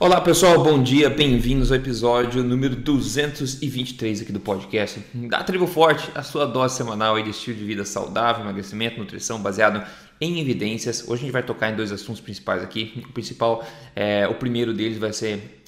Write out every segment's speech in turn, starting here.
Olá pessoal, bom dia, bem-vindos ao episódio número 223 aqui do podcast da Tribo Forte, a sua dose semanal de estilo de vida saudável, emagrecimento, nutrição baseado em evidências. Hoje a gente vai tocar em dois assuntos principais aqui. O principal, é, o primeiro deles vai ser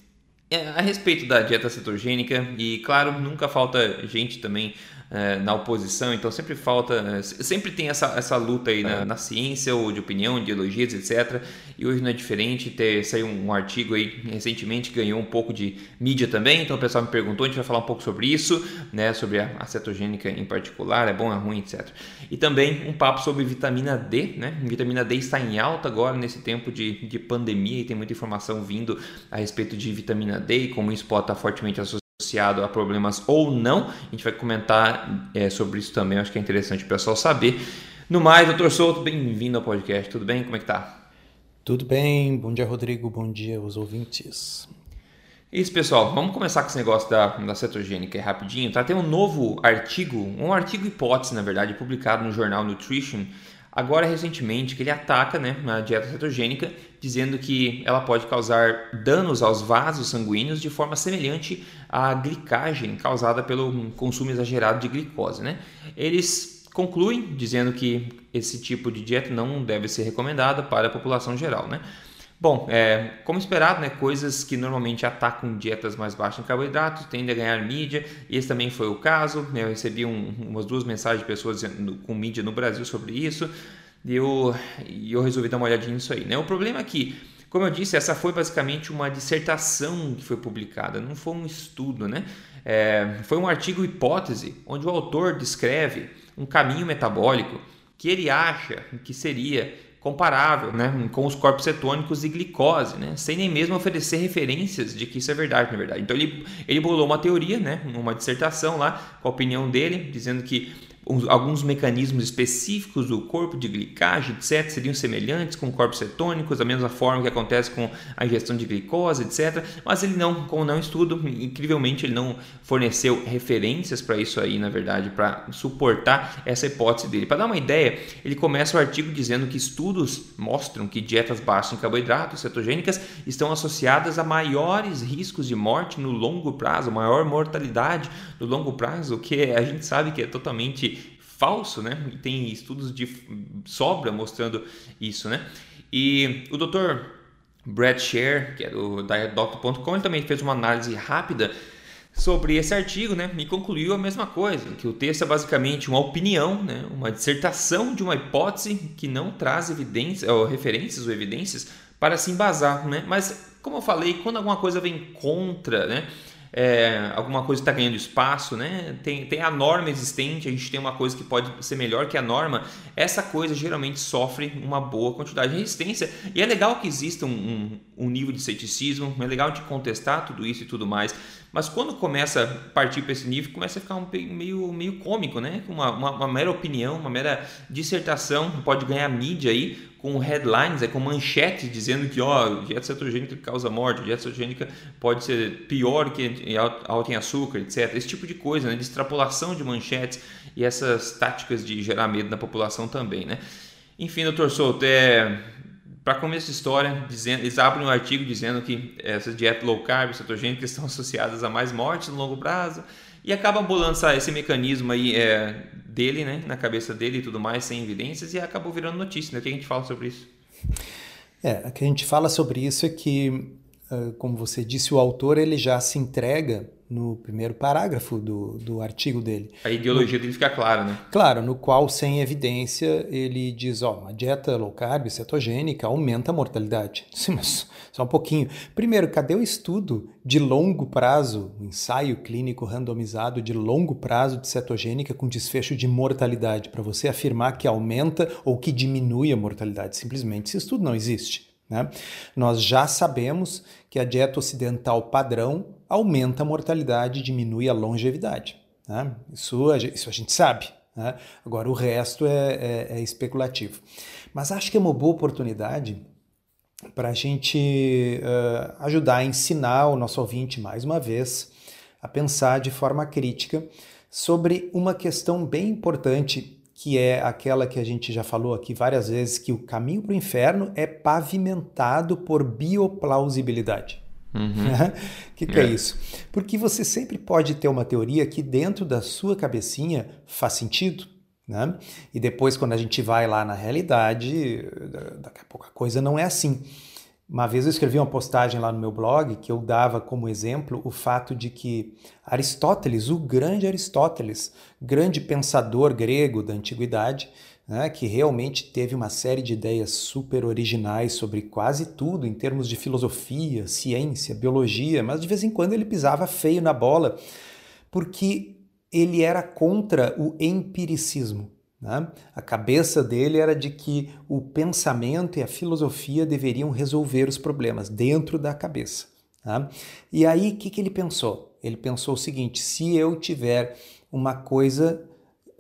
é, a respeito da dieta cetogênica e claro, nunca falta gente também é, na oposição, então sempre falta, é, sempre tem essa, essa luta aí na, na, ciência ou de opinião, ideologias, etc. E hoje não é diferente, ter, saiu um artigo aí recentemente, ganhou um pouco de mídia também, então o pessoal me perguntou, a gente vai falar um pouco sobre isso, né, sobre a, a cetogênica em particular, é bom, é ruim, etc. E também um papo sobre vitamina D, né, vitamina D está em alta agora nesse tempo de, de pandemia e tem muita informação vindo a respeito de vitamina D e como isso pode estar fortemente associado associado a problemas ou não. A gente vai comentar é, sobre isso também, acho que é interessante o pessoal saber. No mais, doutor Souto, bem-vindo ao podcast. Tudo bem? Como é que tá? Tudo bem. Bom dia, Rodrigo. Bom dia aos ouvintes. Isso, pessoal. Vamos começar com esse negócio da, da cetogênica é rapidinho, tá? Tem um novo artigo, um artigo hipótese, na verdade, publicado no jornal Nutrition, agora recentemente, que ele ataca né, a dieta cetogênica, dizendo que ela pode causar danos aos vasos sanguíneos de forma semelhante à glicagem causada pelo consumo exagerado de glicose. Né? Eles concluem dizendo que esse tipo de dieta não deve ser recomendada para a população geral. Né? Bom, é, como esperado, né, coisas que normalmente atacam dietas mais baixas em carboidratos tendem a ganhar mídia, esse também foi o caso. Né, eu recebi um, umas duas mensagens de pessoas com mídia no Brasil sobre isso, e eu, eu resolvi dar uma olhadinha nisso aí. Né? O problema é que, como eu disse, essa foi basicamente uma dissertação que foi publicada, não foi um estudo. Né? É, foi um artigo hipótese, onde o autor descreve um caminho metabólico que ele acha que seria comparável né, com os corpos cetônicos e glicose, né, sem nem mesmo oferecer referências de que isso é verdade, na verdade. Então ele, ele bolou uma teoria, né, uma dissertação lá, com a opinião dele, dizendo que alguns mecanismos específicos do corpo de glicagem, etc., seriam semelhantes com corpos cetônicos, da mesma forma que acontece com a ingestão de glicose, etc. Mas ele não, como não estudo, incrivelmente ele não forneceu referências para isso aí, na verdade, para suportar essa hipótese dele. Para dar uma ideia, ele começa o artigo dizendo que estudos mostram que dietas baixas em carboidratos cetogênicas estão associadas a maiores riscos de morte no longo prazo, maior mortalidade no longo prazo, que a gente sabe que é totalmente falso, né? E tem estudos de sobra mostrando isso, né? E o Dr. Brad Sher, que é do dietdoctor.com, ele também fez uma análise rápida sobre esse artigo, né? E concluiu a mesma coisa, que o texto é basicamente uma opinião, né? Uma dissertação de uma hipótese que não traz evidências, ou referências ou evidências para se embasar, né? Mas como eu falei, quando alguma coisa vem contra, né? É, alguma coisa está ganhando espaço, né? Tem, tem a norma existente, a gente tem uma coisa que pode ser melhor que a norma. Essa coisa geralmente sofre uma boa quantidade de resistência. E é legal que exista um, um, um nível de ceticismo, é legal de contestar tudo isso e tudo mais. Mas quando começa a partir para esse nível, começa a ficar um meio, meio cômico, né? Uma, uma, uma mera opinião, uma mera dissertação, pode ganhar mídia aí, com headlines, é com manchetes dizendo que ó, dieta cetogênica causa morte, dieta cetogênica pode ser pior que alta em açúcar, etc. Esse tipo de coisa, né, de extrapolação de manchetes e essas táticas de gerar medo na população também, né? Enfim, doutor Souto, é, para começo de história, dizendo, eles abrem um artigo dizendo que essas dietas low carb, cetogênicas estão associadas a mais mortes no longo prazo e acabam bolando esse mecanismo aí é, dele, né, na cabeça dele e tudo mais, sem evidências, e acabou virando notícia. Né? O que a gente fala sobre isso? É, o que a gente fala sobre isso é que, como você disse, o autor ele já se entrega no primeiro parágrafo do, do artigo dele. A ideologia no, dele fica clara, né? Claro, no qual, sem evidência, ele diz, ó, uma dieta low carb, cetogênica, aumenta a mortalidade. Sim, mas só um pouquinho. Primeiro, cadê o estudo de longo prazo, um ensaio clínico randomizado de longo prazo de cetogênica com desfecho de mortalidade, para você afirmar que aumenta ou que diminui a mortalidade? Simplesmente, esse estudo não existe. Né? Nós já sabemos que a dieta ocidental padrão aumenta a mortalidade diminui a longevidade. Né? Isso, isso a gente sabe. Né? Agora, o resto é, é, é, especulativo. Mas acho que é uma boa oportunidade para a gente uh, ajudar a ensinar o nosso ouvinte, mais uma vez, a pensar de forma crítica sobre uma questão bem importante que é aquela que a gente já falou aqui várias vezes, que o caminho para o inferno é pavimentado por bioplausibilidade. O uhum. que, que é. é isso? Porque você sempre pode ter uma teoria que dentro da sua cabecinha faz sentido. Né? E depois, quando a gente vai lá na realidade, daqui a pouco a coisa não é assim. Uma vez eu escrevi uma postagem lá no meu blog que eu dava como exemplo o fato de que Aristóteles, o grande Aristóteles, grande pensador grego da antiguidade, né, que realmente teve uma série de ideias super originais sobre quase tudo em termos de filosofia, ciência, biologia, mas de vez em quando ele pisava feio na bola, porque ele era contra o empiricismo. Né? A cabeça dele era de que o pensamento e a filosofia deveriam resolver os problemas dentro da cabeça. Tá? E aí, o que, que ele pensou? Ele pensou o seguinte: se eu tiver uma coisa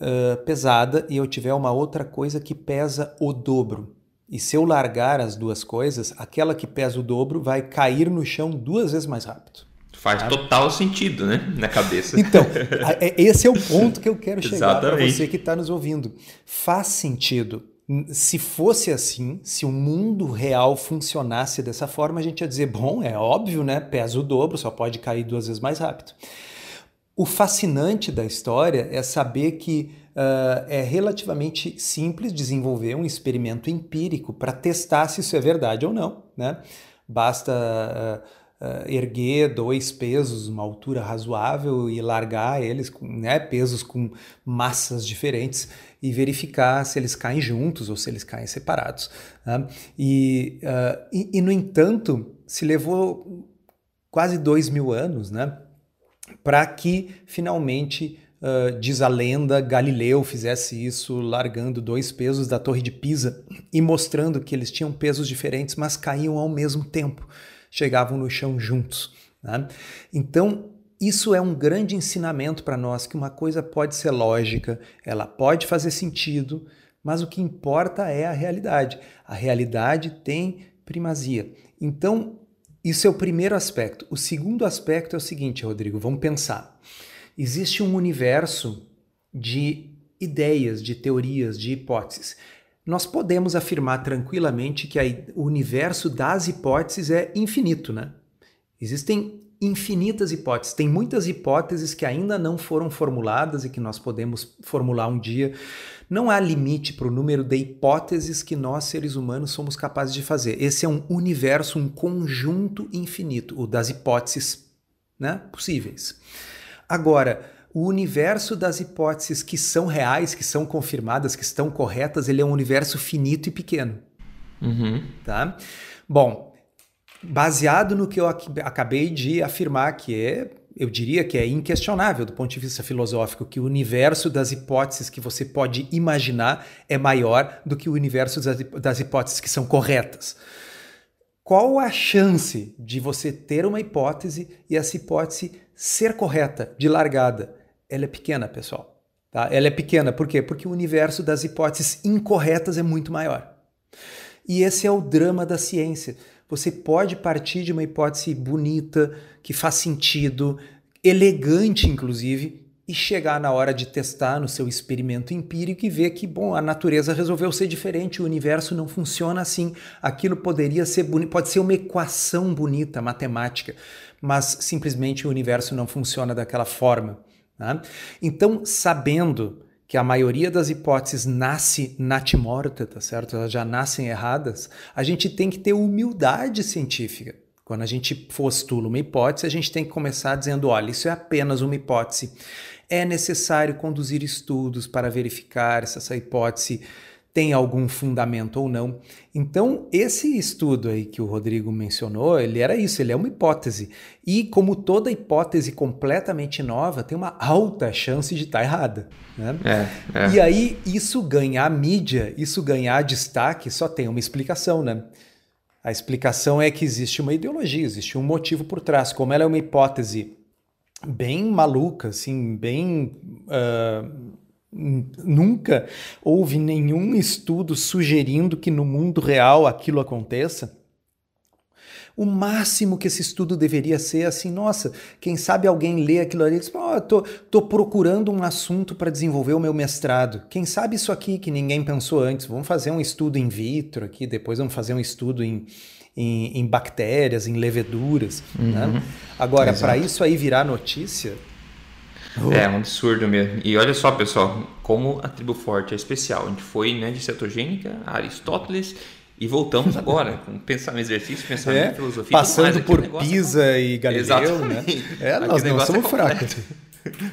uh, pesada e eu tiver uma outra coisa que pesa o dobro, e se eu largar as duas coisas, aquela que pesa o dobro vai cair no chão duas vezes mais rápido. Faz sabe? total sentido, né? Na cabeça. Então, é, esse é o ponto que eu quero chegar para você que está nos ouvindo. Faz sentido. Se fosse assim, se o mundo real funcionasse dessa forma, a gente ia dizer: bom, é óbvio, né? Pesa o dobro, só pode cair duas vezes mais rápido. O fascinante da história é saber que uh, é relativamente simples desenvolver um experimento empírico para testar se isso é verdade ou não. Né? Basta. Uh, uh, erguer dois pesos, uma altura razoável e largar eles com né, pesos com massas diferentes e verificar se eles caem juntos ou se eles caem separados. Né? E, e, e, no entanto, se levou quase dois mil anos né, para que finalmente Uh, diz a lenda, Galileu fizesse isso largando dois pesos da Torre de Pisa e mostrando que eles tinham pesos diferentes, mas caíam ao mesmo tempo chegavam no chão juntos. Né? Então, isso é um grande ensinamento para nós que uma coisa pode ser lógica, ela pode fazer sentido, mas o que importa é a realidade. A realidade tem primazia. Então, isso é o primeiro aspecto. O segundo aspecto é o seguinte, Rodrigo, vamos pensar. Existe um universo de ideias, de teorias, de hipóteses nós podemos afirmar tranquilamente que o universo das hipóteses é infinito, né? Existem infinitas hipóteses. Tem muitas hipóteses que ainda não foram formuladas e que nós podemos formular um dia. Não há limite para o número de hipóteses que nós, seres humanos, somos capazes de fazer. Esse é um universo, um conjunto infinito, o das hipóteses né, possíveis. Agora, o universo das hipóteses que são reais, que são confirmadas, que estão corretas, ele é um universo finito e pequeno. Uhum. Tá? Bom, baseado no que eu acabei de afirmar, que é, eu diria que é inquestionável do ponto de vista filosófico, que o universo das hipóteses que você pode imaginar é maior do que o universo das hipóteses que são corretas. Qual a chance de você ter uma hipótese e essa hipótese ser correta de largada? ela é pequena, pessoal. Tá? Ela é pequena, por quê? Porque o universo das hipóteses incorretas é muito maior. E esse é o drama da ciência. Você pode partir de uma hipótese bonita, que faz sentido, elegante, inclusive, e chegar na hora de testar no seu experimento empírico e ver que, bom, a natureza resolveu ser diferente, o universo não funciona assim. Aquilo poderia ser bonito, pode ser uma equação bonita, matemática, mas simplesmente o universo não funciona daquela forma. Né? Então, sabendo que a maioria das hipóteses nasce natimorta, tá certo? Elas já nascem erradas, a gente tem que ter humildade científica. Quando a gente postula uma hipótese, a gente tem que começar dizendo: olha, isso é apenas uma hipótese. É necessário conduzir estudos para verificar se essa hipótese tem algum fundamento ou não. Então, esse estudo aí que o Rodrigo mencionou, ele era isso, ele é uma hipótese. E como toda hipótese completamente nova, tem uma alta chance de estar errada. Né? É, é. E aí, isso ganhar mídia, isso ganhar destaque, só tem uma explicação, né? A explicação é que existe uma ideologia, existe um motivo por trás. Como ela é uma hipótese bem maluca, assim, bem... Uh, Nunca houve nenhum estudo sugerindo que no mundo real aquilo aconteça. O máximo que esse estudo deveria ser assim, nossa, quem sabe alguém lê aquilo ali e diz, oh, tô, tô procurando um assunto para desenvolver o meu mestrado. Quem sabe isso aqui que ninguém pensou antes? Vamos fazer um estudo in vitro aqui, depois vamos fazer um estudo em, em, em bactérias, em leveduras. Né? Uhum. Né? Agora, para isso aí virar notícia. É um absurdo mesmo. E olha só, pessoal, como a tribo forte é especial. A gente foi né, de cetogênica Aristóteles e voltamos agora com pensamento, exercício, pensamento, é, filosofia. Passando por Pisa é... e Galileu, Exatamente. né? É, nós não somos é fracos.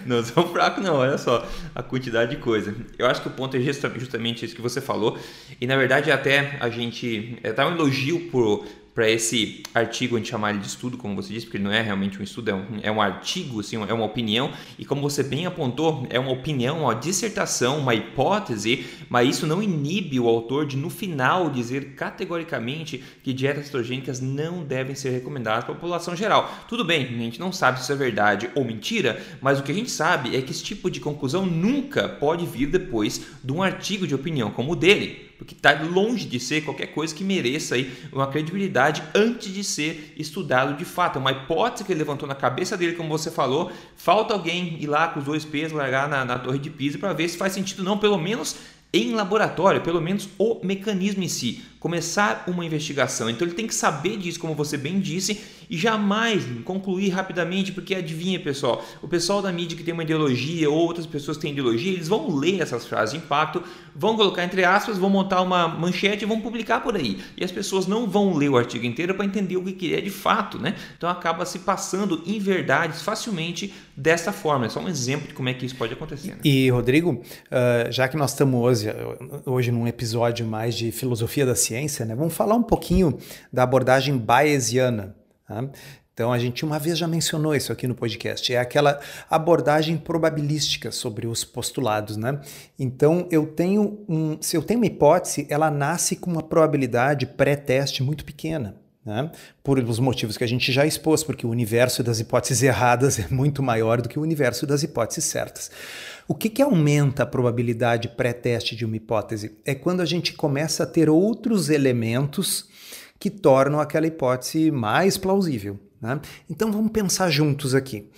Não são fracos, não. Olha só a quantidade de coisa. Eu acho que o ponto é justamente isso que você falou. E na verdade, até a gente. É, tá um elogio por, para esse artigo a gente chamar ele de estudo, como você disse, porque ele não é realmente um estudo, é um, é um artigo, assim, é uma opinião, e como você bem apontou, é uma opinião, uma dissertação, uma hipótese, mas isso não inibe o autor de, no final, dizer categoricamente que dietas cetogênicas não devem ser recomendadas para a população geral. Tudo bem, a gente não sabe se isso é verdade ou mentira, mas o que a gente sabe é que esse tipo de conclusão nunca pode vir depois de um artigo de opinião como o dele porque está longe de ser qualquer coisa que mereça aí uma credibilidade antes de ser estudado de fato. É uma hipótese que ele levantou na cabeça dele, como você falou. Falta alguém ir lá com os dois pés, largar na, na torre de Pisa para ver se faz sentido não, pelo menos em laboratório, pelo menos o mecanismo em si, começar uma investigação. Então ele tem que saber disso, como você bem disse, e jamais concluir rapidamente, porque adivinha, pessoal, o pessoal da mídia que tem uma ideologia ou outras pessoas que têm ideologia, eles vão ler essas frases de impacto, vão colocar entre aspas, vão montar uma manchete e vão publicar por aí. E as pessoas não vão ler o artigo inteiro para entender o que é de fato, né? Então acaba se passando em verdades facilmente dessa forma. É só um exemplo de como é que isso pode acontecer. Né? E, Rodrigo, uh, já que nós estamos hoje, hoje num episódio mais de filosofia da ciência, né? Vamos falar um pouquinho da abordagem bayesiana. Tá? Então a gente uma vez já mencionou isso aqui no podcast, é aquela abordagem probabilística sobre os postulados, né? Então eu tenho um, se eu tenho uma hipótese, ela nasce com uma probabilidade pré-teste muito pequena. Né? Por os motivos que a gente já expôs, porque o universo das hipóteses erradas é muito maior do que o universo das hipóteses certas. O que, que aumenta a probabilidade pré-teste de uma hipótese? É quando a gente começa a ter outros elementos que tornam aquela hipótese mais plausível. Né? Então vamos pensar juntos aqui.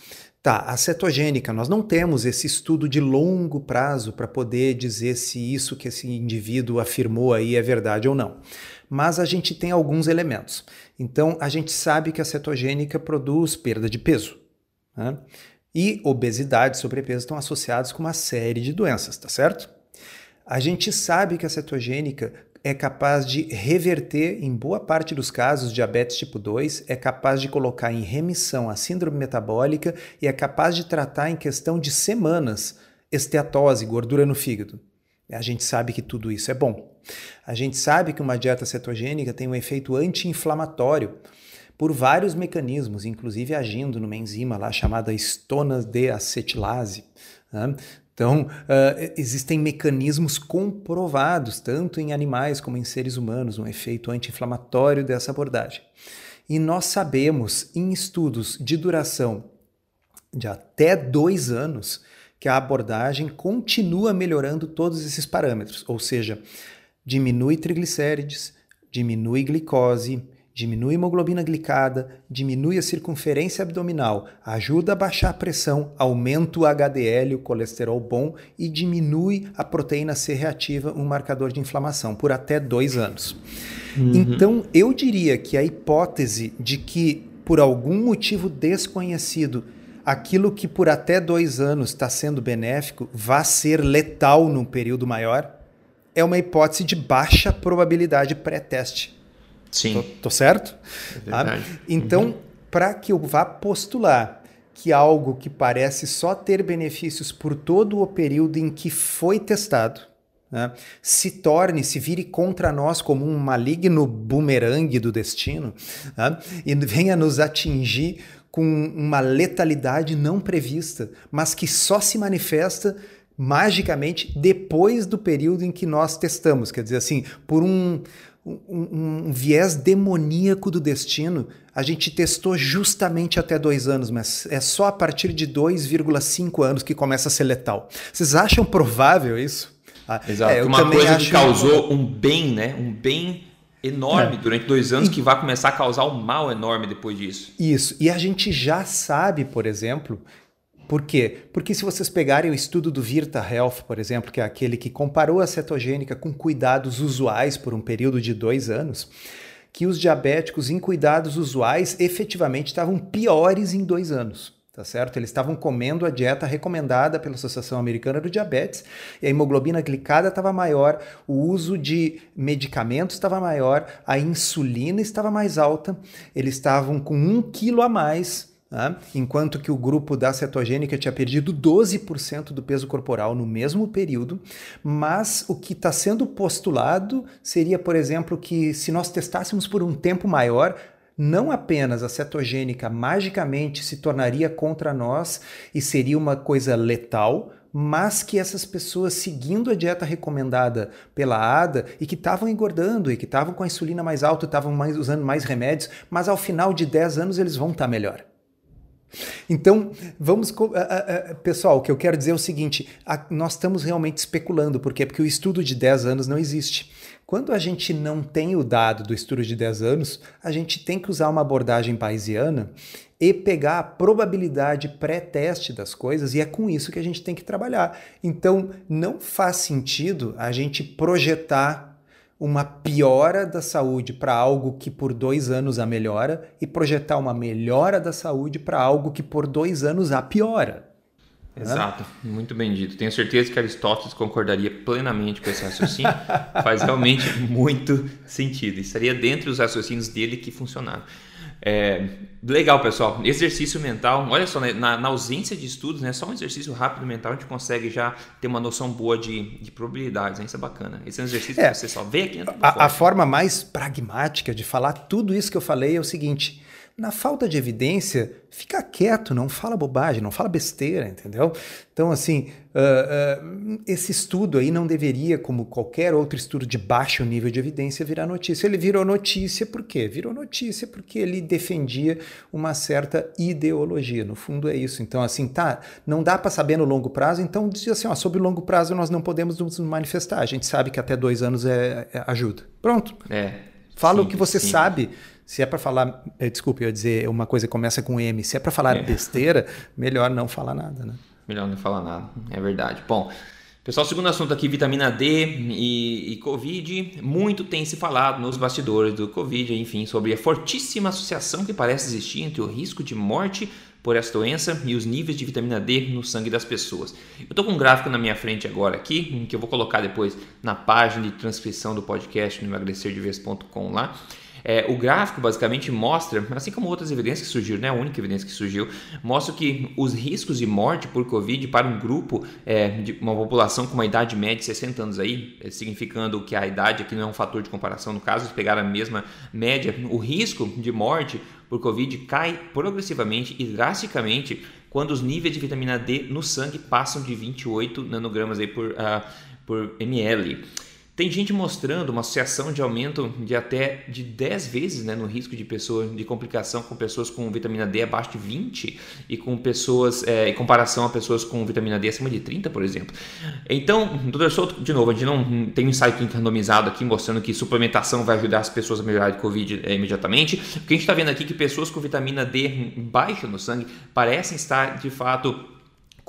Tá, a cetogênica, nós não temos esse estudo de longo prazo para poder dizer se isso que esse indivíduo afirmou aí é verdade ou não. Mas a gente tem alguns elementos. Então a gente sabe que a cetogênica produz perda de peso. Né? E obesidade e sobrepeso estão associados com uma série de doenças, tá certo? A gente sabe que a cetogênica é capaz de reverter, em boa parte dos casos, diabetes tipo 2, é capaz de colocar em remissão a síndrome metabólica e é capaz de tratar em questão de semanas esteatose, gordura no fígado. A gente sabe que tudo isso é bom. A gente sabe que uma dieta cetogênica tem um efeito anti-inflamatório por vários mecanismos, inclusive agindo numa enzima lá chamada estona de acetilase. Né? Então, uh, existem mecanismos comprovados, tanto em animais como em seres humanos, um efeito anti-inflamatório dessa abordagem. E nós sabemos, em estudos de duração de até dois anos, que a abordagem continua melhorando todos esses parâmetros, ou seja, diminui triglicérides, diminui glicose, diminui a hemoglobina glicada, diminui a circunferência abdominal, ajuda a baixar a pressão, aumenta o HDL, o colesterol bom e diminui a proteína C reativa, um marcador de inflamação, por até dois anos. Uhum. Então, eu diria que a hipótese de que, por algum motivo desconhecido, aquilo que por até dois anos está sendo benéfico vá ser letal num período maior, é uma hipótese de baixa probabilidade pré-teste. Sim. Tô, tô certo? É tá? Então, uhum. para que eu vá postular que algo que parece só ter benefícios por todo o período em que foi testado, né, se torne, se vire contra nós como um maligno bumerangue do destino né, e venha nos atingir com uma letalidade não prevista, mas que só se manifesta magicamente depois do período em que nós testamos. Quer dizer, assim, por um, um, um, viés demoníaco do destino, a gente testou justamente até dois anos, mas é só a partir de 2,5 anos que começa a ser letal. Vocês acham provável isso? Ah, Exato. É, Uma coisa que causou um bem, né? Um bem enorme é. durante dois anos e... que vai começar a causar um mal enorme depois disso. Isso. E a gente já sabe, por exemplo, por quê? Porque se vocês pegarem o estudo do Virta Health, por exemplo, que é aquele que comparou a cetogênica com cuidados usuais por um período de dois anos, que os diabéticos em cuidados usuais efetivamente estavam piores em dois anos tá certo? Eles estavam comendo a dieta recomendada pela Associação Americana do Diabetes e a hemoglobina glicada estava maior, o uso de medicamentos estava maior, a insulina estava mais alta, eles estavam com um quilo a mais né? enquanto que o grupo da cetogênica tinha perdido 12% do peso corporal no mesmo período, mas o que está sendo postulado seria, por exemplo, que se nós testássemos por um tempo maior, não apenas a cetogênica magicamente se tornaria contra nós e seria uma coisa letal, mas que essas pessoas seguindo a dieta recomendada pela ADA e que estavam engordando e que estavam com a insulina mais alta, estavam usando mais remédios, mas ao final de 10 anos eles vão estar tá melhor. Então, vamos. Pessoal, o que eu quero dizer é o seguinte: nós estamos realmente especulando, por quê? Porque o estudo de 10 anos não existe. Quando a gente não tem o dado do estudo de 10 anos, a gente tem que usar uma abordagem bayesiana e pegar a probabilidade pré-teste das coisas, e é com isso que a gente tem que trabalhar. Então, não faz sentido a gente projetar uma piora da saúde para algo que por dois anos a melhora e projetar uma melhora da saúde para algo que por dois anos a piora. Exato, muito bem dito. Tenho certeza que Aristóteles concordaria plenamente com esse raciocínio. Faz realmente muito sentido. Estaria dentro dos raciocínios dele que funcionaram. É, legal, pessoal. Exercício mental. Olha só, né, na, na, ausência de estudos, né, só um exercício rápido mental a gente consegue já ter uma noção boa de, de probabilidades. Né? Isso é bacana. Esse é um exercício é, que você só vê aqui. A, a forma mais pragmática de falar tudo isso que eu falei é o seguinte na falta de evidência, fica quieto, não fala bobagem, não fala besteira, entendeu? Então, assim, uh, uh, esse estudo aí não deveria, como qualquer outro estudo de baixo nível de evidência, virar notícia. Ele virou notícia por quê? Virou notícia porque ele defendia uma certa ideologia. No fundo, é isso. Então, assim, tá, não dá para saber no longo prazo, então diz assim, ó, sobre o longo prazo nós não podemos nos manifestar. A gente sabe que até dois anos é, é ajuda. Pronto. É. Fala sim, o que você sim. sabe se é para falar, eh, desculpe, eu dizer uma coisa que começa com M, se é para falar é. besteira, melhor não falar nada, né? Melhor não falar nada, é verdade. Bom, pessoal, segundo assunto aqui, vitamina D e, e Covid. Muito tem se falado nos bastidores do Covid, enfim, sobre a fortíssima associação que parece existir entre o risco de morte por essa doença e os níveis de vitamina D no sangue das pessoas. Eu estou com um gráfico na minha frente agora aqui, que eu vou colocar depois na página de transcrição do podcast no emagrecerdevez.com lá. É, o gráfico basicamente mostra, assim como outras evidências que surgiram, né, a única evidência que surgiu, mostra que os riscos de morte por Covid para um grupo é, de uma população com uma idade média de 60 anos aí, é, significando que a idade aqui não é um fator de comparação no caso, se pegar a mesma média, o risco de morte por Covid cai progressivamente e drasticamente quando os níveis de vitamina D no sangue passam de 28 nanogramas aí por, uh, por ml. Tem gente mostrando uma associação de aumento de até de 10 vezes né, no risco de pessoas de complicação com pessoas com vitamina D abaixo de 20 e com pessoas é, em comparação a pessoas com vitamina D acima de 30, por exemplo. Então, doutor Souto, de novo, a gente não tem um clínico randomizado aqui mostrando que suplementação vai ajudar as pessoas a melhorar de Covid é, imediatamente. O que a gente está vendo aqui é que pessoas com vitamina D baixa no sangue parecem estar de fato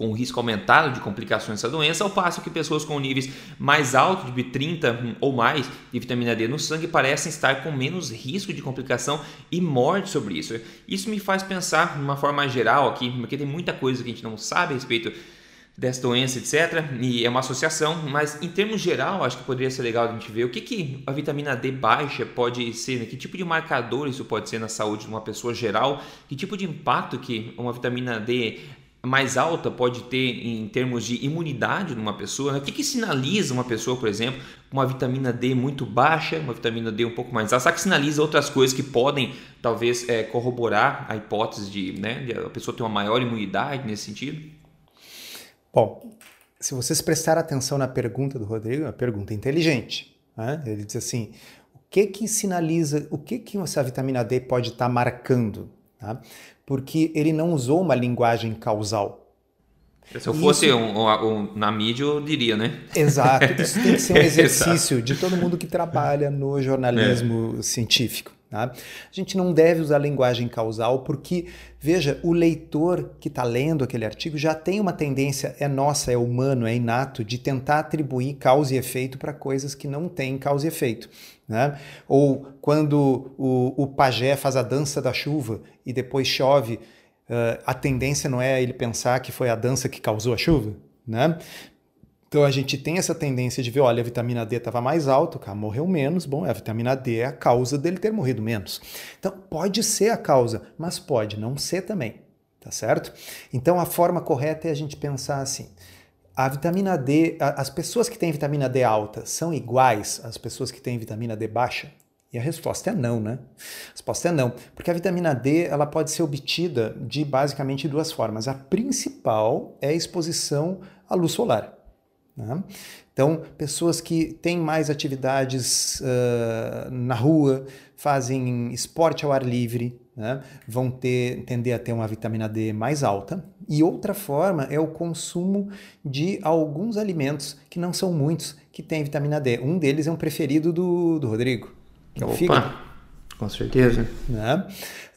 com risco aumentado de complicações dessa doença, ao passo que pessoas com níveis mais altos, de 30 ou mais de vitamina D no sangue, parecem estar com menos risco de complicação e morte sobre isso. Isso me faz pensar de uma forma geral aqui, porque tem muita coisa que a gente não sabe a respeito dessa doença, etc. E é uma associação, mas em termos geral, acho que poderia ser legal a gente ver o que, que a vitamina D baixa pode ser, né? que tipo de marcador isso pode ser na saúde de uma pessoa geral, que tipo de impacto que uma vitamina D mais alta pode ter em termos de imunidade numa pessoa? Né? O que, que sinaliza uma pessoa, por exemplo, uma vitamina D muito baixa, uma vitamina D um pouco mais alta? Será que sinaliza outras coisas que podem, talvez, é, corroborar a hipótese de, né, de a pessoa ter uma maior imunidade nesse sentido? Bom, se vocês prestarem atenção na pergunta do Rodrigo, é uma pergunta inteligente. Né? Ele diz assim: o que que sinaliza, o que que essa vitamina D pode estar tá marcando? Tá? Porque ele não usou uma linguagem causal. Se eu fosse isso... um, um, um, na mídia, eu diria, né? Exato. Isso tem que ser um exercício de todo mundo que trabalha no jornalismo é. científico. Tá? A gente não deve usar linguagem causal porque, veja, o leitor que está lendo aquele artigo já tem uma tendência, é nossa, é humano, é inato, de tentar atribuir causa e efeito para coisas que não têm causa e efeito. Né? Ou quando o, o pajé faz a dança da chuva e depois chove, uh, a tendência não é ele pensar que foi a dança que causou a chuva? Né? Então a gente tem essa tendência de ver, olha, a vitamina D estava mais alta, o cara morreu menos, bom, a vitamina D é a causa dele ter morrido menos. Então pode ser a causa, mas pode não ser também, tá certo? Então a forma correta é a gente pensar assim, a vitamina D, as pessoas que têm vitamina D alta são iguais às pessoas que têm vitamina D baixa? E a resposta é não, né? A resposta é não, porque a vitamina D ela pode ser obtida de basicamente duas formas. A principal é a exposição à luz solar. Né? Então, pessoas que têm mais atividades uh, na rua, fazem esporte ao ar livre, né? vão ter, tender a ter uma vitamina D mais alta. E outra forma é o consumo de alguns alimentos, que não são muitos, que têm vitamina D. Um deles é um preferido do, do Rodrigo, que é o fígado. Com certeza. Né?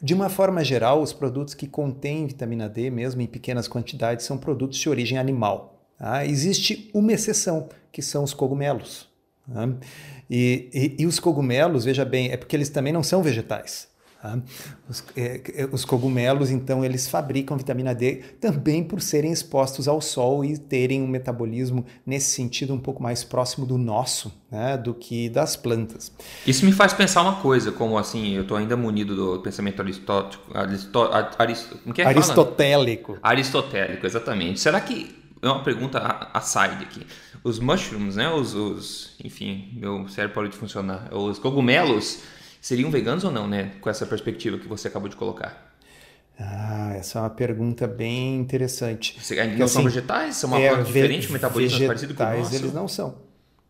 De uma forma geral, os produtos que contêm vitamina D, mesmo em pequenas quantidades, são produtos de origem animal. Tá? Existe uma exceção, que são os cogumelos. Tá? E, e, e, os cogumelos, veja bem, é porque eles também não são vegetais. Tá? Os, é, os, cogumelos, então, eles fabricam vitamina D também por serem expostos ao sol e terem um metabolismo, nesse sentido, um pouco mais próximo do nosso né, do que das plantas. Isso me faz pensar uma coisa, como assim, eu estou ainda munido do pensamento aristótico, aristó, arist, é aristotélico. Aristotélico, exatamente. Será que é uma pergunta aside aqui. Os mushrooms, né? Os, os, enfim, meu cérebro parou de funcionar. Os cogumelos seriam veganos ou não, né? Com essa perspectiva que você acabou de colocar. Ah, essa é uma pergunta bem interessante. Não assim, são vegetais? São uma é, forma diferente, metabolismo parecido com o nosso? eles não são.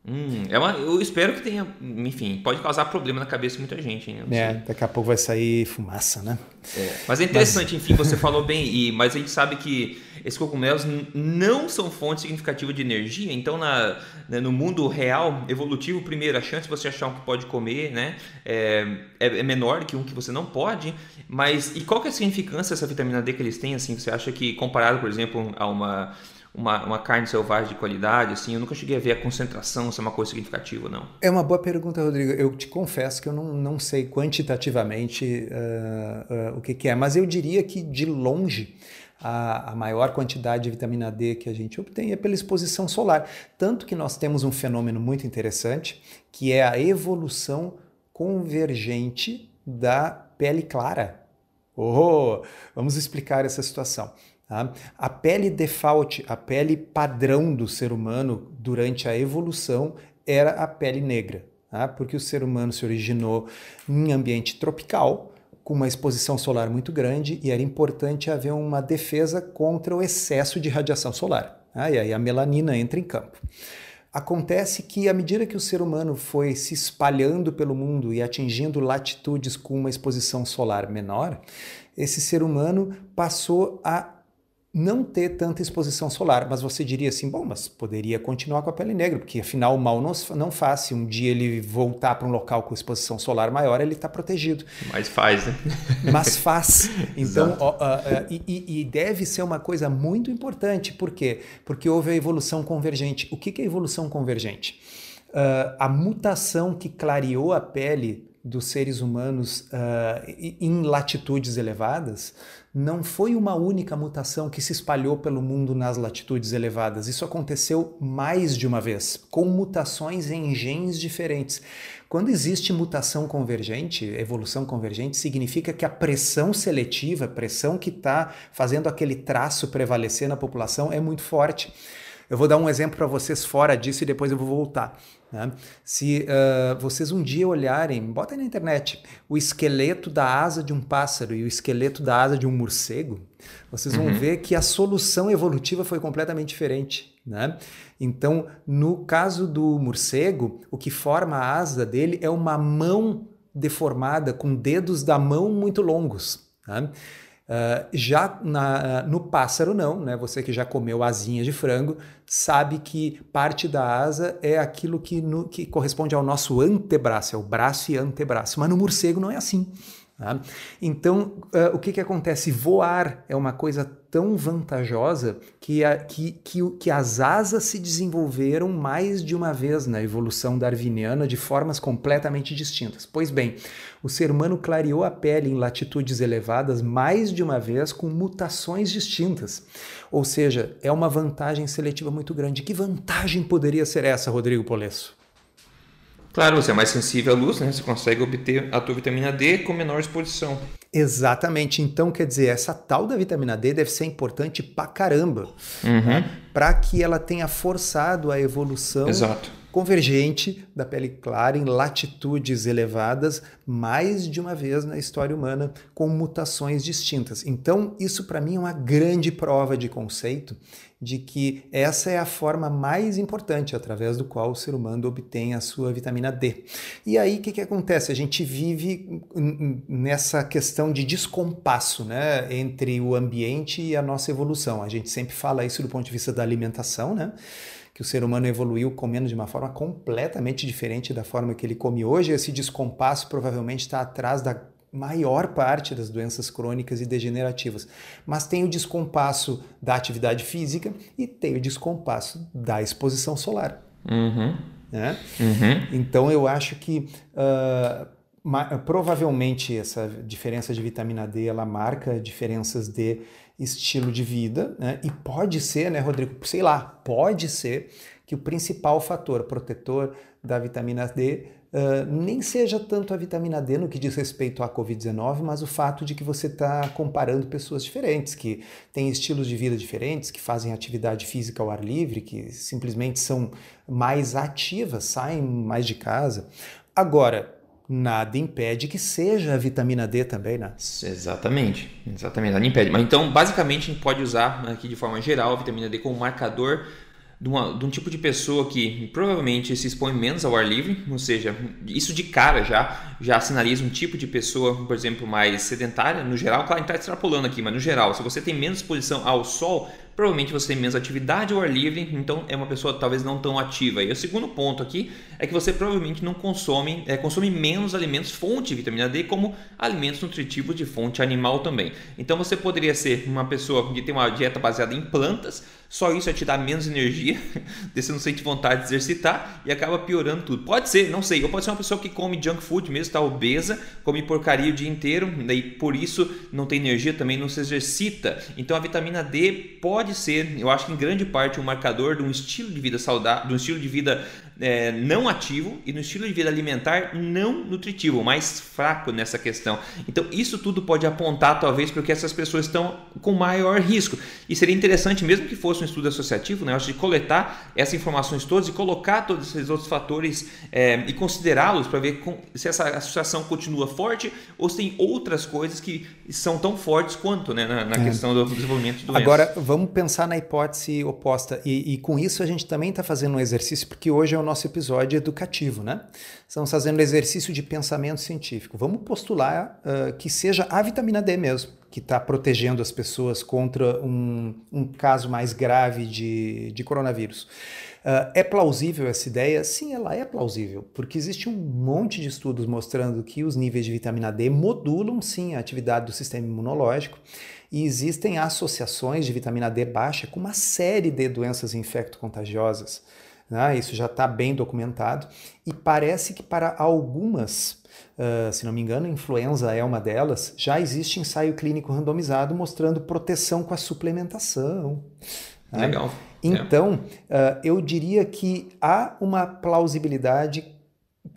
Hum, é uma, eu espero que tenha, enfim, pode causar problema na cabeça de muita gente. Hein? É, daqui a pouco vai sair fumaça, né? É, mas é interessante, mas... enfim, você falou bem, e, mas a gente sabe que esses cogumelos não são fonte significativa de energia, então na, né, no mundo real, evolutivo, primeiro, a chance de você achar um que pode comer né, é, é, é menor que um que você não pode, mas e qual que é a significância dessa vitamina D que eles têm, assim, você acha que comparado, por exemplo, a uma uma, uma carne selvagem de qualidade, assim, eu nunca cheguei a ver a concentração, se é uma coisa significativa ou não. É uma boa pergunta, Rodrigo. Eu te confesso que eu não, não sei quantitativamente uh, uh, o que, que, é, mas eu diria que de longe a, maior quantidade de vitamina D que a gente obtém é pela exposição solar. Tanto que nós temos um fenômeno muito interessante, que é a evolução convergente da pele clara. Oh, vamos explicar essa situação. Tá? A pele default, a pele padrão do ser humano durante a evolução era a pele negra, tá? porque o ser humano se originou em ambiente tropical, com uma exposição solar muito grande e era importante haver uma defesa contra o excesso de radiação solar. Tá? E aí a melanina entra em campo. Acontece que, à medida que o ser humano foi se espalhando pelo mundo e atingindo latitudes com uma exposição solar menor, esse ser humano passou a não ter tanta exposição solar, mas você diria assim, bom, mas poderia continuar com a pele negra, porque afinal o mal não, não faz, se um dia ele voltar para um local com exposição solar maior, ele está protegido. Mas faz, né? Mas faz. Então, ó, uh, uh, e, e, deve ser uma coisa muito importante, por quê? Porque houve a evolução convergente. O que, que é evolução convergente? Uh, a mutação que clareou a pele dos seres humanos em latitudes elevadas não foi uma única mutação que se espalhou pelo mundo nas latitudes elevadas. Isso aconteceu mais de uma vez, com mutações em genes diferentes. Quando existe mutação convergente, evolução convergente, significa que a pressão seletiva, a pressão que está fazendo aquele traço prevalecer na população é muito forte. Eu vou dar um exemplo para vocês fora disso e depois eu vou voltar. Né? Se uh, vocês um dia olharem, botem na internet, o esqueleto da asa de um pássaro e o esqueleto da asa de um morcego, vocês vão uhum. ver que a solução evolutiva foi completamente diferente. Né? Então, no caso do morcego, o que forma a asa dele é uma mão deformada com dedos da mão muito longos. Né? Uh, já na, no pássaro, não, né? Você que já comeu asinha de frango sabe que parte da asa é aquilo que, no, que corresponde ao nosso antebraço, é o braço e antebraço. Mas no morcego não é assim. Tá? Então, uh, o que, que acontece? Voar é uma coisa tão vantajosa que, a, que, que, que, as asas se desenvolveram mais de uma vez na evolução darwiniana de formas completamente distintas. Pois bem, o ser humano clareou a pele em latitudes elevadas mais de uma vez com mutações distintas. Ou seja, é uma vantagem seletiva muito grande. Que vantagem poderia ser essa, Rodrigo Polesso? Claro, você é mais sensível à luz, né? Você consegue obter a tua vitamina D com menor exposição. Exatamente. Então, quer dizer, essa tal da vitamina D deve ser importante pra caramba. Uhum. Né? Para que ela tenha forçado a evolução Exato convergente da pele clara em latitudes elevadas mais de uma vez na história humana com mutações distintas. Então, isso para mim é uma grande prova de conceito de que essa é a forma mais importante através do qual o ser humano obtém a sua vitamina D. E aí o que, que acontece? A gente vive nessa questão de descompasso né, entre o ambiente e a nossa evolução. A gente sempre fala isso do ponto de vista da alimentação, né? que o ser humano evoluiu comendo de uma forma completamente diferente da forma que ele come hoje. Esse descompasso provavelmente está atrás da maior parte das doenças crônicas e degenerativas. Mas tem o descompasso da atividade física e tem o descompasso da exposição solar. Uhum. Né? Uhum. Então eu acho que uh, provavelmente essa diferença de vitamina D ela marca diferenças de estilo de vida, né? E pode ser, né, Rodrigo? Sei lá, pode ser que o principal fator protetor da vitamina D uh, nem seja tanto a vitamina D no que diz respeito à Covid-19, mas o fato de que você está comparando pessoas diferentes, que têm estilos de vida diferentes, que fazem atividade física ao ar livre, que simplesmente são mais ativas, saem mais de casa. Agora, nada impede que seja a vitamina D também, né? Exatamente, exatamente, nada impede. Mas então, basicamente, a gente pode usar aqui de forma geral a vitamina D como marcador de, uma, de, um tipo de pessoa que provavelmente se expõe menos ao ar livre, ou seja, isso de cara já já sinaliza um tipo de pessoa, por exemplo, mais sedentária, no geral, claro, a gente está extrapolando aqui, mas no geral, se você tem menos exposição ao sol, provavelmente você tem menos atividade ao ar livre, então é uma pessoa talvez não tão ativa. E o segundo ponto aqui é que você provavelmente não consome, é, consome menos alimentos fonte de vitamina D, como alimentos nutritivos de fonte animal também. Então você poderia ser uma pessoa que tem uma dieta baseada em plantas, só isso vai te dar menos energia, você não sente vontade de exercitar e acaba piorando tudo. Pode ser, não sei, ou pode ser uma pessoa que come junk food mesmo, está obesa, come porcaria o dia inteiro, daí por isso não tem energia, também não se exercita. Então a vitamina D pode ser, eu acho que em grande parte, um marcador de um estilo de vida saudável, de um estilo de vida é, não ativo e no estilo de vida alimentar não nutritivo, mais fraco nessa questão. Então, isso tudo pode apontar, talvez, porque essas pessoas estão com maior risco. E seria interessante, mesmo que fosse um estudo associativo, né, de coletar essas informações todas e colocar todos esses outros fatores é, e considerá-los para ver com, se essa associação continua forte ou se tem outras coisas que são tão fortes quanto né, na, na é. questão do desenvolvimento do Agora, vamos pensar na hipótese oposta. E, e com isso a gente também está fazendo um exercício, porque hoje é o nosso episódio educativo, né? Estamos fazendo exercício de pensamento científico. Vamos postular uh, que seja a vitamina D mesmo, que está protegendo as pessoas contra um, um caso mais grave de, de coronavírus. Uh, é plausível essa ideia? Sim, ela é plausível, porque existe um monte de estudos mostrando que os níveis de vitamina D modulam sim a atividade do sistema imunológico e existem associações de vitamina D baixa com uma série de doenças infecto-contagiosas. Né? Isso já está bem documentado e parece que para algumas, uh, se não me engano, influenza é uma delas, já existe ensaio clínico randomizado mostrando proteção com a suplementação. Né? Legal. Então, uh, eu diria que há uma plausibilidade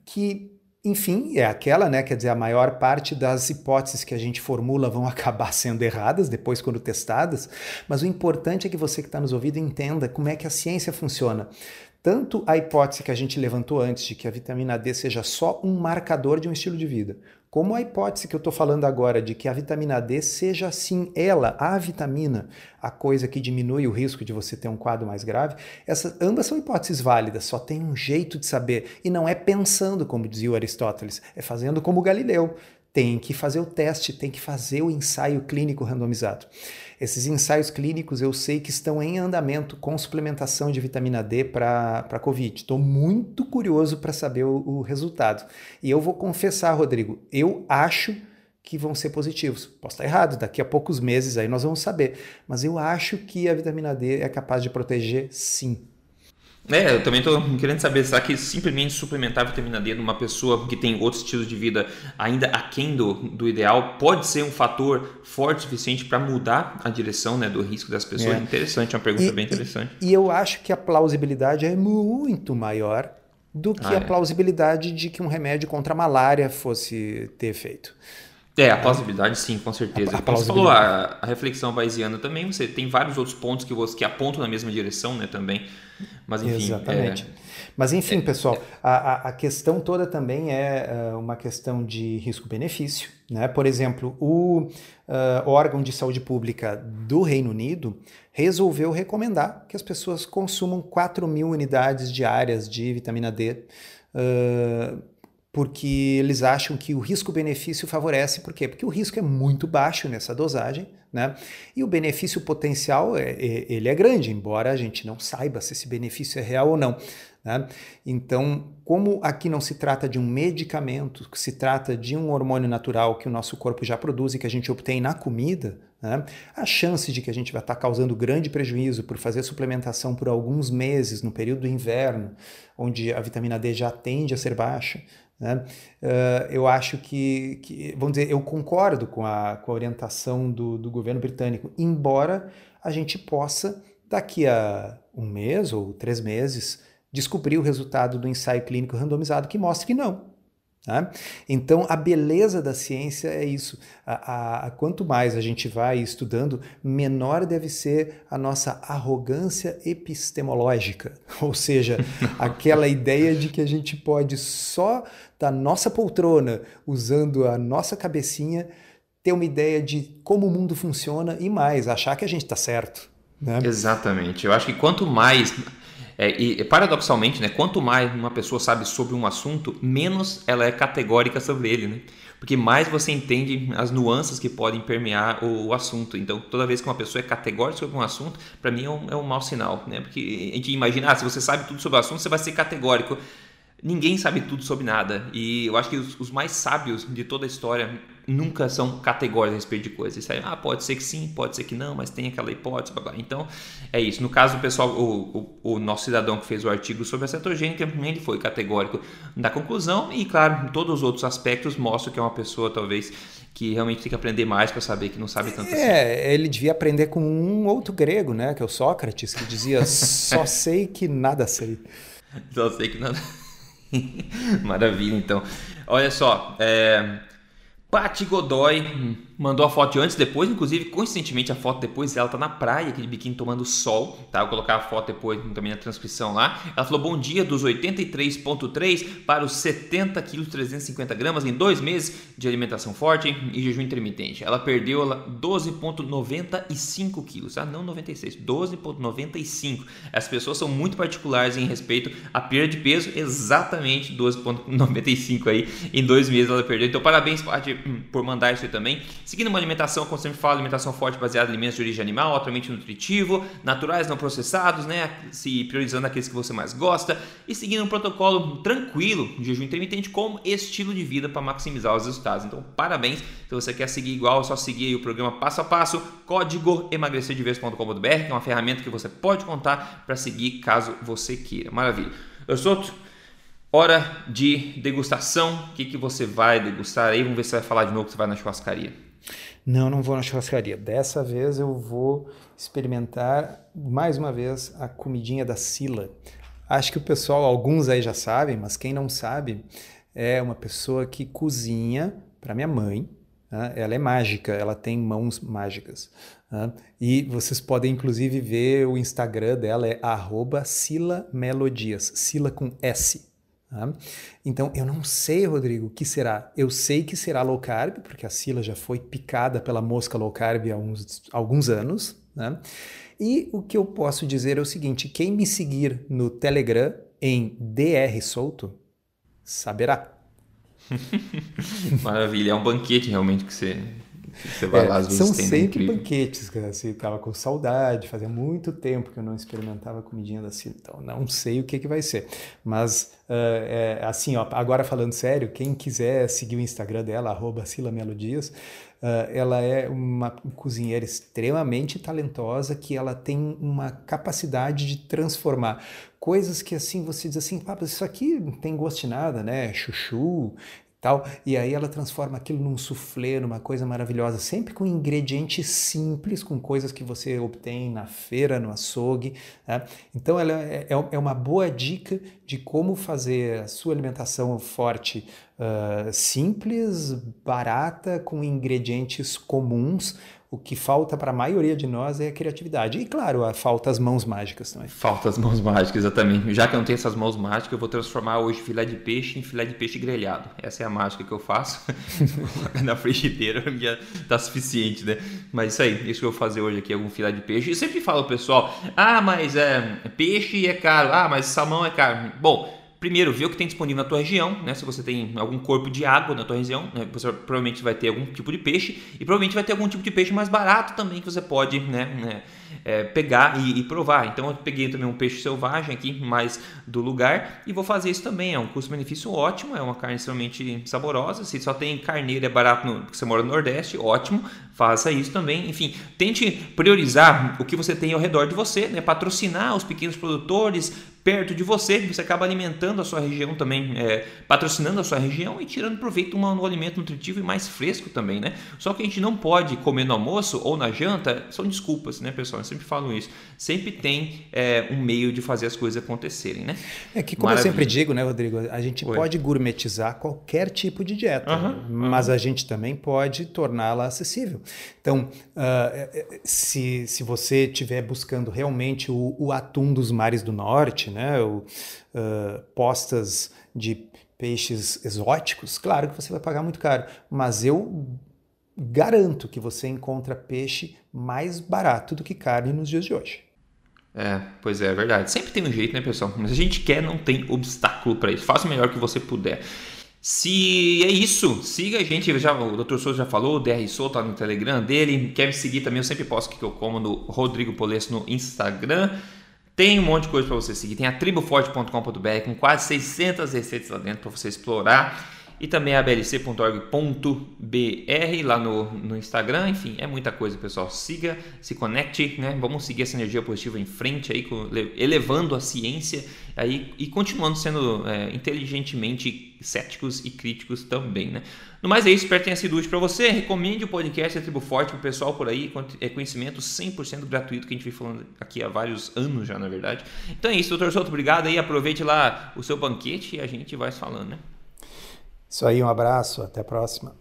que enfim, é aquela, né? Quer dizer, a maior parte das hipóteses que a gente formula vão acabar sendo erradas depois quando testadas, mas o importante é que você que está nos ouvindo entenda como é que a ciência funciona. Tanto a hipótese que a gente levantou antes de que a vitamina D seja só um marcador de um estilo de vida, como a hipótese que eu estou falando agora de que a vitamina D seja sim ela, a vitamina, a coisa que diminui o risco de você ter um quadro mais grave, essas, ambas são hipóteses válidas, só tem um jeito de saber. E não é pensando, como dizia Aristóteles, é fazendo como Galileu tem que fazer o teste, tem que fazer o ensaio clínico randomizado. Esses ensaios clínicos eu sei que estão em andamento com suplementação de vitamina D para Covid. Estou muito curioso para saber o, o resultado. E eu vou confessar, Rodrigo, eu acho que vão ser positivos. Posso estar errado, daqui a poucos meses aí nós vamos saber. Mas eu acho que a vitamina D é capaz de proteger sim. É, eu também estou querendo saber, será que simplesmente suplementar vitamina D numa pessoa que tem outros estilos de vida ainda aquém do, do ideal pode ser um fator forte o suficiente para mudar a direção né, do risco das pessoas? É. Interessante, é uma pergunta e, bem interessante. E, e, eu acho que a plausibilidade é muito maior do que ah, a é. plausibilidade de que um remédio contra a malária fosse ter efeito. É, a plausibilidade sim, com certeza. A, a você falou, a, a reflexão bayesiana também, você tem vários outros pontos que, você, que apontam na mesma direção, né, também. Mas enfim. Exatamente. É... Mas enfim, é, pessoal, é... A, a questão toda também é uh, uma questão de risco-benefício. Né? Por exemplo, o uh, órgão de saúde pública do Reino Unido resolveu recomendar que as pessoas consumam 4 mil unidades diárias de vitamina D. Uh, porque eles acham que o risco-benefício favorece, por quê? Porque o risco é muito baixo nessa dosagem, né? E o benefício potencial é, é, ele é grande, embora a gente não saiba se esse benefício é real ou não. Né? Então, como aqui não se trata de um medicamento, se trata de um hormônio natural que o nosso corpo já produz e que a gente obtém na comida, né? a chance de que a gente vai estar causando grande prejuízo por fazer suplementação por alguns meses no período do inverno, onde a vitamina D já tende a ser baixa, né? Uh, eu acho que, que, vamos dizer, eu concordo com a, com a orientação do, do governo britânico, embora a gente possa, daqui a um mês ou três meses, descobrir o resultado do ensaio clínico randomizado que mostre que não. Tá? Então, a beleza da ciência é isso. A, a, a, quanto mais a gente vai estudando, menor deve ser a nossa arrogância epistemológica. Ou seja, aquela ideia de que a gente pode só da nossa poltrona, usando a nossa cabecinha, ter uma ideia de como o mundo funciona e mais, achar que a gente está certo. Né? Exatamente. Eu acho que quanto mais é, e paradoxalmente, né, quanto mais uma pessoa sabe sobre um assunto, menos ela é categórica sobre ele, né? Porque mais você entende as nuances que podem permear o, o assunto. Então, toda vez que uma pessoa é categórica sobre um assunto, para mim é um, é um mau sinal, né? Porque a gente imagina, ah, se você sabe tudo sobre o assunto, você vai ser categórico ninguém sabe tudo sobre nada. E eu acho que os, os, mais sábios de toda a história nunca são categóricos a respeito de coisas. Isso aí, ah, pode ser que sim, pode ser que não, mas tem aquela hipótese, blá, blá. Então, é isso. No caso, o pessoal, o, o, o, nosso cidadão que fez o artigo sobre a cetogênica, ele foi categórico na conclusão e, claro, todos os outros aspectos mostram que é uma pessoa, talvez, que realmente tem que aprender mais para saber que não sabe tanto assim. É, ele devia aprender com um outro grego, né, que é o Sócrates, que dizia só sei que nada sei. Só sei que nada Maravilha, então. Olha só, é... Pati Godoy mandou a foto antes depois, inclusive, coincidentemente, a foto depois ela tá na praia, aquele biquíni tomando sol, tá? Vou colocar a foto depois também na transcrição lá. Ela falou: bom dia dos 83,3 para os 70 quilos 350 gramas em dois meses de alimentação forte e jejum intermitente. Ela perdeu 12,95 quilos, tá? Não 96, 12,95. As pessoas são muito particulares em respeito à perda de peso, exatamente 12,95 aí em dois meses ela perdeu. Então, parabéns, Pati, por mandar isso aí também. Seguindo uma alimentação, como sempre falo, alimentação forte baseada em alimentos de origem animal, altamente nutritivo, naturais, não processados, né? Se priorizando aqueles que você mais gosta e seguindo um protocolo tranquilo de jejum intermitente como estilo de vida para maximizar os resultados. Então, parabéns. Se você quer seguir igual, é só seguir o programa passo a passo, código emagrecerdeves.com.br, que é uma ferramenta que você pode contar para seguir caso você queira. Maravilha. Eu sou Hora de degustação. O que, que você vai degustar aí? Vamos ver se você vai falar de novo que você vai na churrascaria. Não, não vou na churrascaria. Dessa vez eu vou experimentar mais uma vez a comidinha da Sila. Acho que o pessoal, alguns aí já sabem, mas quem não sabe, é uma pessoa que cozinha para minha mãe. Né? Ela é mágica, ela tem mãos mágicas. Né? E vocês podem inclusive ver o Instagram dela, é @silamelodias, Sila com S. Tá? Então, eu não sei, Rodrigo, o que será. Eu sei que será low carb, porque a Sila já foi picada pela mosca low carb há uns, alguns anos. Né? E o que eu posso dizer é o seguinte: quem me seguir no Telegram em DR Solto saberá. Maravilha, é um banquete realmente que você, você vai é, lá às vezes São sempre Incrível. banquetes, cara. Assim, tava com saudade, fazia muito tempo que eu não experimentava comidinha da Sila, então não sei o que, que vai ser. Mas, uh, é, assim, ó, agora falando sério, quem quiser seguir o Instagram dela, arroba Melodias, Uh, ela é uma cozinheira extremamente talentosa que ela tem uma capacidade de transformar coisas que assim você diz assim, ah, isso aqui não tem gosto de nada, né? Chuchu, tal. E aí ela transforma aquilo num soufflé, numa coisa maravilhosa, sempre com ingredientes simples, com coisas que você obtém na feira, no açougue. Né? Então ela é, é, é uma boa dica de como fazer a sua alimentação forte uh, simples, barata, com ingredientes comuns, o que falta para a maioria de nós é a criatividade. E claro, falta as mãos mágicas também. Falta as mãos mágicas, exatamente. Já que eu não tenho essas mãos mágicas, eu vou transformar hoje filé de peixe em filé de peixe grelhado. Essa é a mágica que eu faço. Na frigideira já tá suficiente, né? Mas isso aí, isso que eu vou fazer hoje aqui, algum filé de peixe. Eu sempre falo, pessoal, ah, mas é, peixe é caro, ah, mas salmão é caro. Bom, primeiro, ver o que tem disponível na tua região, né? Se você tem algum corpo de água na tua região, né? você provavelmente vai ter algum tipo de peixe e provavelmente vai ter algum tipo de peixe mais barato também que você pode, né? né é, pegar e, e, provar. Então eu peguei também um peixe selvagem aqui, mais do lugar, e vou fazer isso também. É um custo-benefício ótimo, é uma carne extremamente saborosa. Se só tem carneiro é barato no, porque você mora no Nordeste, ótimo, faça isso também. Enfim, tente priorizar o que você tem ao redor de você, né? patrocinar os pequenos produtores perto de você, você acaba alimentando a sua região também, é, patrocinando a sua região e tirando proveito de um alimento nutritivo e mais fresco também, né? Só que a gente não pode comer no almoço ou na janta, são desculpas, né, pessoal? sempre falo isso. Sempre tem é, um meio de fazer as coisas acontecerem, né? É que, como Maravilha. eu sempre digo, né, Rodrigo, a gente Oi. pode gourmetizar qualquer tipo de dieta, mas a gente também pode torná-la acessível. Então, uh, se, se você estiver buscando realmente o, o, atum dos mares do norte, né, o, uh, postas de peixes exóticos, claro que você vai pagar muito caro, mas eu garanto que você encontra peixe mais barato do que carne nos dias de hoje. É, pois é, é verdade. Sempre tem um jeito, né, pessoal? Mas a gente quer, não tem obstáculo para isso. Faça o melhor que você puder. Se é isso, siga a gente. Já, o Dr. Souza já falou, o DR Souza tá no Telegram dele. Quer me seguir também? Eu sempre posto o que eu como no Rodrigo Polesso no Instagram. Tem um monte de coisa para você seguir. Tem a triboforte.com.br com quase 600 receitas lá dentro para você explorar e também ablc.org.br lá no, no Instagram. Enfim, é muita coisa, pessoal. Siga, se conecte, né? Vamos seguir essa energia positiva em frente aí, elevando a ciência aí, e continuando sendo é, inteligentemente céticos e críticos também, né? No mais é isso, espero que tenha sido útil para você. Recomende o podcast A Tribo Forte para o pessoal por aí. É conhecimento 100% gratuito que a gente vem falando aqui há vários anos já, na verdade. Então é isso, doutor Souto, obrigado aí. Aproveite lá o seu banquete e a gente vai falando, né? Isso aí, um abraço, até a próxima.